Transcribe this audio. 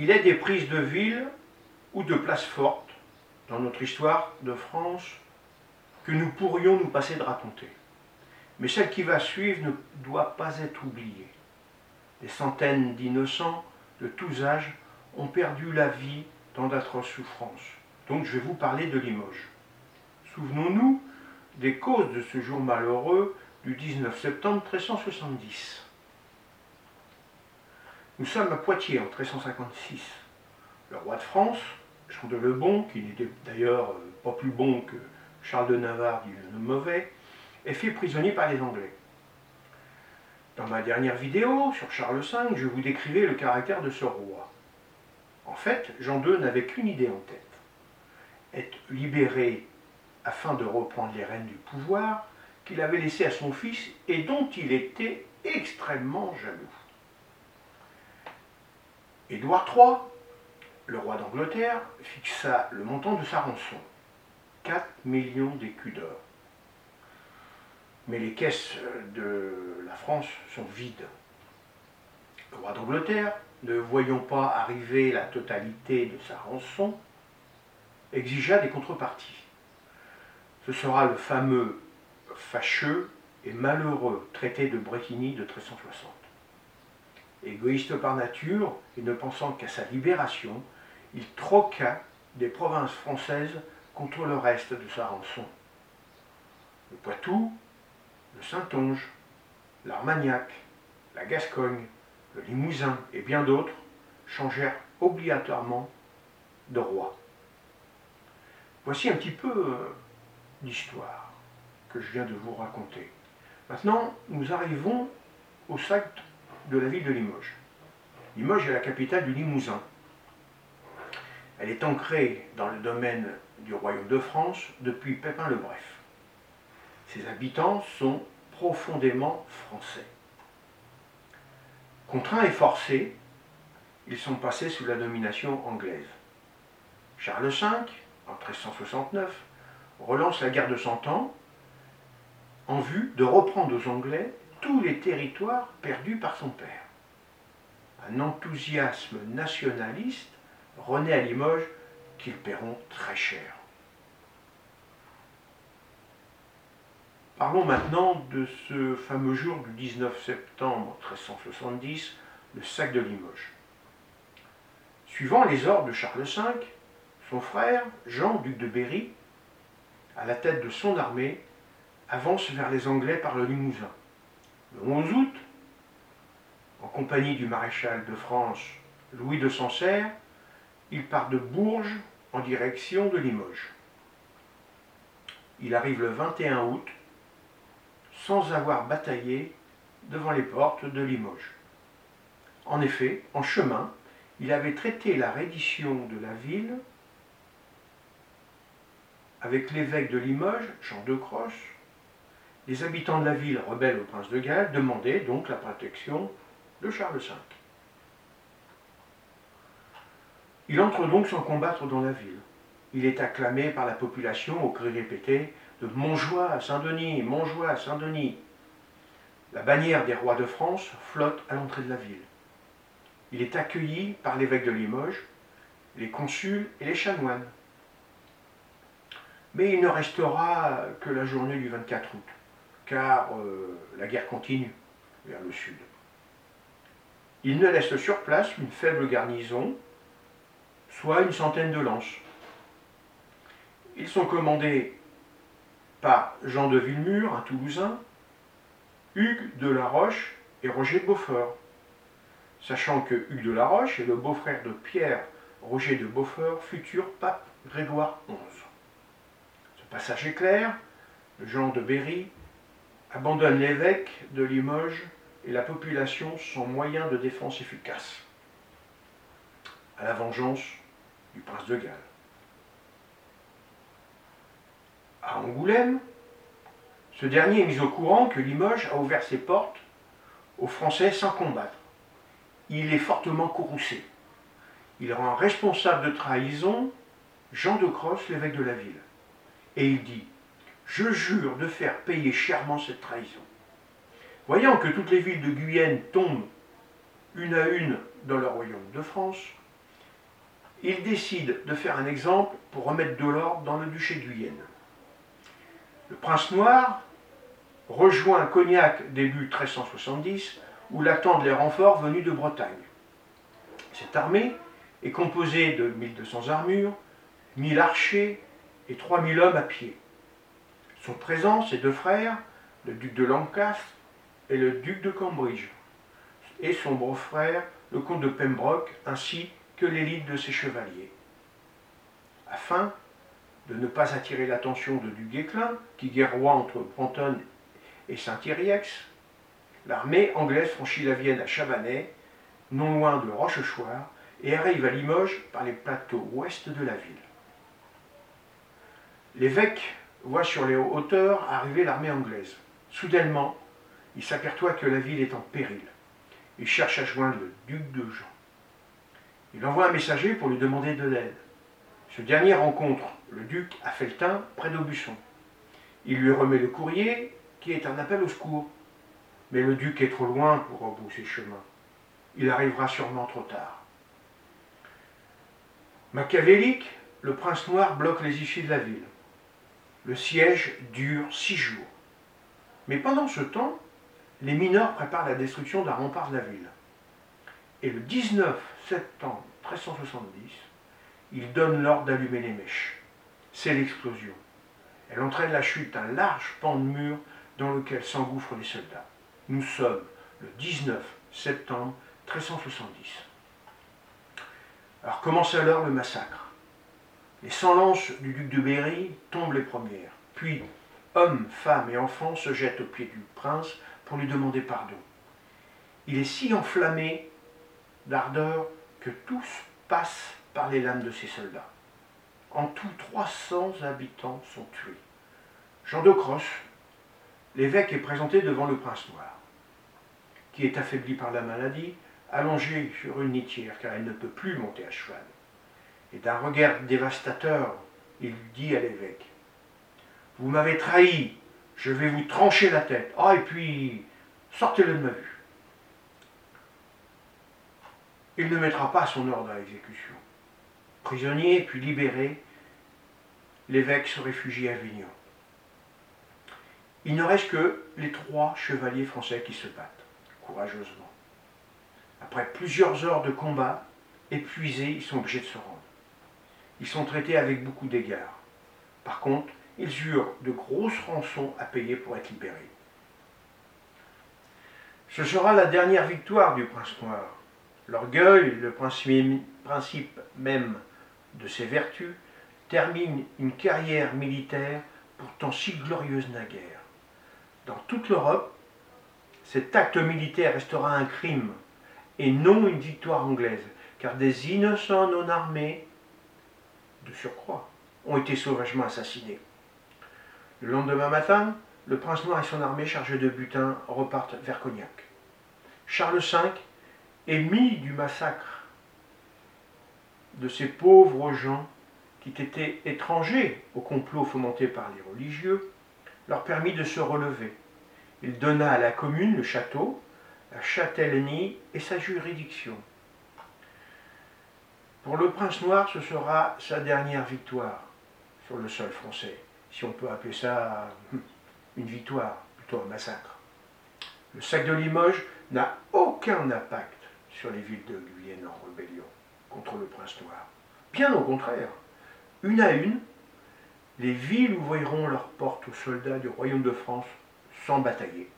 Il est des prises de ville ou de places fortes dans notre histoire de France que nous pourrions nous passer de raconter. Mais celle qui va suivre ne doit pas être oubliée. Des centaines d'innocents de tous âges ont perdu la vie dans d'atroces souffrances. Donc je vais vous parler de Limoges. Souvenons-nous des causes de ce jour malheureux du 19 septembre 1370. Nous sommes à Poitiers en 1356. Le roi de France, Jean de Lebon, qui n'était d'ailleurs pas plus bon que Charles de Navarre, dit le mauvais, est fait prisonnier par les Anglais. Dans ma dernière vidéo sur Charles V, je vous décrivais le caractère de ce roi. En fait, Jean II n'avait qu'une idée en tête. Être libéré afin de reprendre les rênes du pouvoir qu'il avait laissé à son fils et dont il était extrêmement jaloux. Édouard III, le roi d'Angleterre, fixa le montant de sa rançon, 4 millions d'écus d'or. Mais les caisses de la France sont vides. Le roi d'Angleterre, ne voyant pas arriver la totalité de sa rançon, exigea des contreparties. Ce sera le fameux fâcheux et malheureux traité de Bretigny de 1360. Égoïste par nature et ne pensant qu'à sa libération, il troqua des provinces françaises contre le reste de sa rançon. Le Poitou, le Saintonge, l'Armagnac, la Gascogne, le Limousin et bien d'autres changèrent obligatoirement de roi. Voici un petit peu euh, l'histoire que je viens de vous raconter. Maintenant, nous arrivons au sac de la ville de Limoges. Limoges est la capitale du Limousin. Elle est ancrée dans le domaine du royaume de France depuis Pépin le Bref. Ses habitants sont profondément français. Contraints et forcés, ils sont passés sous la domination anglaise. Charles V, en 1369, relance la guerre de Cent Ans en vue de reprendre aux Anglais tous les territoires perdus par son père. Un enthousiasme nationaliste renaît à Limoges qu'ils paieront très cher. Parlons maintenant de ce fameux jour du 19 septembre 1370, le sac de Limoges. Suivant les ordres de Charles V, son frère, Jean, duc de Berry, à la tête de son armée, avance vers les Anglais par le Limousin. Le 11 août, en compagnie du maréchal de France Louis de Sancerre, il part de Bourges en direction de Limoges. Il arrive le 21 août sans avoir bataillé devant les portes de Limoges. En effet, en chemin, il avait traité la reddition de la ville avec l'évêque de Limoges, Jean de Croche, les habitants de la ville, rebelles au prince de Galles, demandaient donc la protection de Charles V. Il entre donc sans combattre dans la ville. Il est acclamé par la population au cri répété de Montjoie à Saint-Denis, Montjoie à Saint-Denis. La bannière des rois de France flotte à l'entrée de la ville. Il est accueilli par l'évêque de Limoges, les consuls et les chanoines. Mais il ne restera que la journée du 24 août car euh, la guerre continue vers le sud. Il ne laisse sur place une faible garnison, soit une centaine de lances. Ils sont commandés par Jean de Villemur, un Toulousain, Hugues de la Roche et Roger de Beaufort. Sachant que Hugues de la Roche est le beau-frère de Pierre Roger de Beaufort, futur pape Grégoire XI. Ce passage est clair, Jean de Berry abandonne l'évêque de Limoges et la population sans moyen de défense efficace, à la vengeance du prince de Galles. À Angoulême, ce dernier est mis au courant que Limoges a ouvert ses portes aux Français sans combattre. Il est fortement courroucé. Il rend responsable de trahison Jean de Crosse, l'évêque de la ville. Et il dit je jure de faire payer chèrement cette trahison. Voyant que toutes les villes de Guyenne tombent une à une dans le royaume de France, il décide de faire un exemple pour remettre de l'ordre dans le duché de Guyenne. Le prince noir rejoint Cognac début 1370, où l'attendent les renforts venus de Bretagne. Cette armée est composée de 1200 armures, 1000 archers et 3000 hommes à pied. Sont présents ses deux frères, le duc de Lancaster et le duc de Cambridge, et son beau-frère, le comte de Pembroke, ainsi que l'élite de ses chevaliers. Afin de ne pas attirer l'attention de Duguesclin, qui guerroie entre Brantôme et Saint-Iriex, l'armée anglaise franchit la Vienne à Chabanais, non loin de Rochechouart, et arrive à Limoges par les plateaux ouest de la ville. L'évêque voit sur les hauteurs arriver l'armée anglaise. Soudainement, il s'aperçoit que la ville est en péril. Il cherche à joindre le duc de Jean. Il envoie un messager pour lui demander de l'aide. Ce dernier rencontre le duc à Feltin, près d'Aubusson. Il lui remet le courrier, qui est un appel au secours. Mais le duc est trop loin pour rebrousser chemin. Il arrivera sûrement trop tard. Machiavélique, le prince noir bloque les issues de la ville. Le siège dure six jours. Mais pendant ce temps, les mineurs préparent la destruction d'un rempart de la ville. Et le 19 septembre 1370, ils donnent l'ordre d'allumer les mèches. C'est l'explosion. Elle entraîne la chute d'un large pan de mur dans lequel s'engouffrent les soldats. Nous sommes le 19 septembre 1370. Alors commence alors le massacre? Les 100 lances du duc de Berry tombent les premières. Puis, hommes, femmes et enfants se jettent aux pieds du prince pour lui demander pardon. Il est si enflammé d'ardeur que tous passent par les lames de ses soldats. En tout, 300 habitants sont tués. Jean de Crosse, l'évêque, est présenté devant le prince noir, qui est affaibli par la maladie, allongé sur une litière car elle ne peut plus monter à cheval. Et d'un regard dévastateur, il dit à l'évêque Vous m'avez trahi, je vais vous trancher la tête. Ah, et puis, sortez-le de ma vue. Il ne mettra pas son ordre à l'exécution. Prisonnier puis libéré, l'évêque se réfugie à Avignon. Il ne reste que les trois chevaliers français qui se battent courageusement. Après plusieurs heures de combat, épuisés, ils sont obligés de se rendre. Ils sont traités avec beaucoup d'égards. Par contre, ils eurent de grosses rançons à payer pour être libérés. Ce sera la dernière victoire du prince noir. L'orgueil, le principe même de ses vertus, termine une carrière militaire pourtant si glorieuse naguère. Dans toute l'Europe, cet acte militaire restera un crime et non une victoire anglaise, car des innocents non armés, surcroît, ont été sauvagement assassinés. Le lendemain matin, le prince noir et son armée chargée de butin repartent vers Cognac. Charles V, émis du massacre de ces pauvres gens qui étaient étrangers au complot fomenté par les religieux, leur permit de se relever. Il donna à la commune le château, la châtellenie et sa juridiction. Pour le prince noir, ce sera sa dernière victoire sur le sol français, si on peut appeler ça une victoire, plutôt un massacre. Le sac de Limoges n'a aucun impact sur les villes de Guyenne en rébellion contre le prince noir. Bien au contraire, une à une, les villes ouvriront leurs portes aux soldats du royaume de France sans batailler.